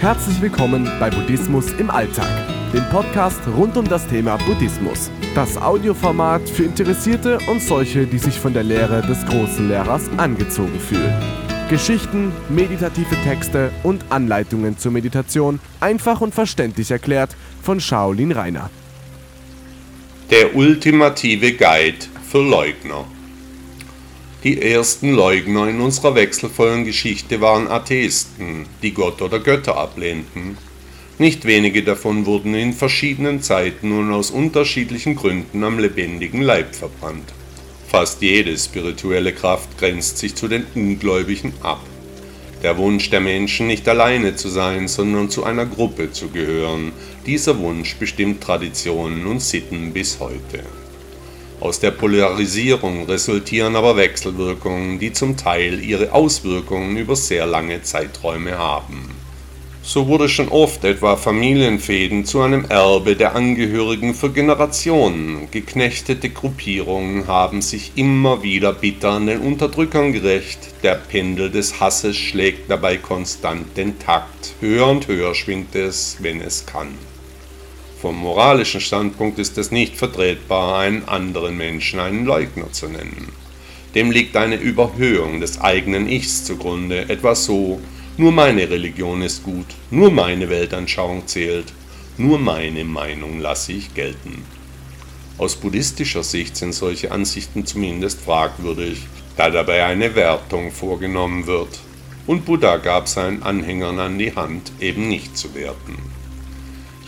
Herzlich willkommen bei Buddhismus im Alltag, dem Podcast rund um das Thema Buddhismus. Das Audioformat für Interessierte und solche, die sich von der Lehre des großen Lehrers angezogen fühlen. Geschichten, meditative Texte und Anleitungen zur Meditation einfach und verständlich erklärt von Shaolin Rainer. Der ultimative Guide für Leugner. Die ersten Leugner in unserer wechselvollen Geschichte waren Atheisten, die Gott oder Götter ablehnten. Nicht wenige davon wurden in verschiedenen Zeiten und aus unterschiedlichen Gründen am lebendigen Leib verbrannt. Fast jede spirituelle Kraft grenzt sich zu den Ungläubigen ab. Der Wunsch der Menschen, nicht alleine zu sein, sondern zu einer Gruppe zu gehören, dieser Wunsch bestimmt Traditionen und Sitten bis heute. Aus der Polarisierung resultieren aber Wechselwirkungen, die zum Teil ihre Auswirkungen über sehr lange Zeiträume haben. So wurde schon oft etwa Familienfäden zu einem Erbe der Angehörigen für Generationen. Geknechtete Gruppierungen haben sich immer wieder bitter an den Unterdrückern gerecht. Der Pendel des Hasses schlägt dabei konstant den Takt. Höher und höher schwingt es, wenn es kann. Vom moralischen Standpunkt ist es nicht vertretbar, einen anderen Menschen einen Leugner zu nennen. Dem liegt eine Überhöhung des eigenen Ichs zugrunde, etwa so, nur meine Religion ist gut, nur meine Weltanschauung zählt, nur meine Meinung lasse ich gelten. Aus buddhistischer Sicht sind solche Ansichten zumindest fragwürdig, da dabei eine Wertung vorgenommen wird, und Buddha gab seinen Anhängern an die Hand, eben nicht zu werten.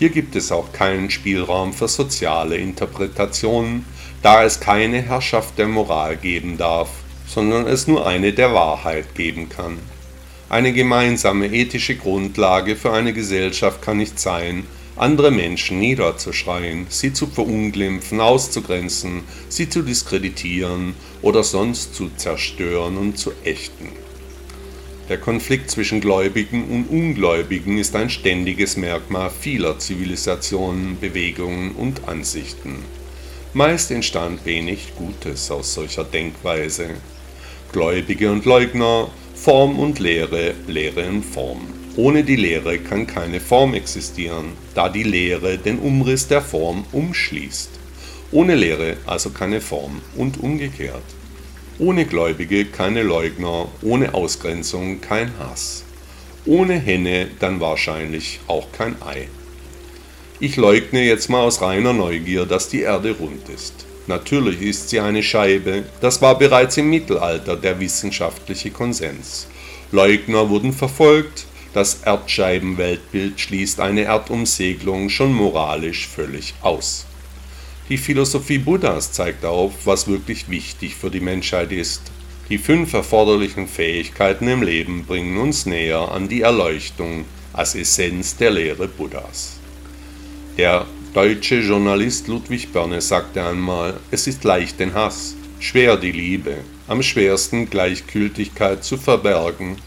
Hier gibt es auch keinen Spielraum für soziale Interpretationen, da es keine Herrschaft der Moral geben darf, sondern es nur eine der Wahrheit geben kann. Eine gemeinsame ethische Grundlage für eine Gesellschaft kann nicht sein, andere Menschen niederzuschreien, sie zu verunglimpfen, auszugrenzen, sie zu diskreditieren oder sonst zu zerstören und zu ächten. Der Konflikt zwischen Gläubigen und Ungläubigen ist ein ständiges Merkmal vieler Zivilisationen, Bewegungen und Ansichten. Meist entstand wenig Gutes aus solcher Denkweise. Gläubige und Leugner, Form und Lehre, Lehre und Form. Ohne die Lehre kann keine Form existieren, da die Lehre den Umriss der Form umschließt. Ohne Lehre also keine Form und umgekehrt. Ohne Gläubige keine Leugner, ohne Ausgrenzung kein Hass. Ohne Henne dann wahrscheinlich auch kein Ei. Ich leugne jetzt mal aus reiner Neugier, dass die Erde rund ist. Natürlich ist sie eine Scheibe, das war bereits im Mittelalter der wissenschaftliche Konsens. Leugner wurden verfolgt, das Erdscheibenweltbild schließt eine Erdumsegelung schon moralisch völlig aus. Die Philosophie Buddhas zeigt auf, was wirklich wichtig für die Menschheit ist. Die fünf erforderlichen Fähigkeiten im Leben bringen uns näher an die Erleuchtung als Essenz der Lehre Buddhas. Der deutsche Journalist Ludwig Börne sagte einmal, es ist leicht den Hass, schwer die Liebe, am schwersten Gleichgültigkeit zu verbergen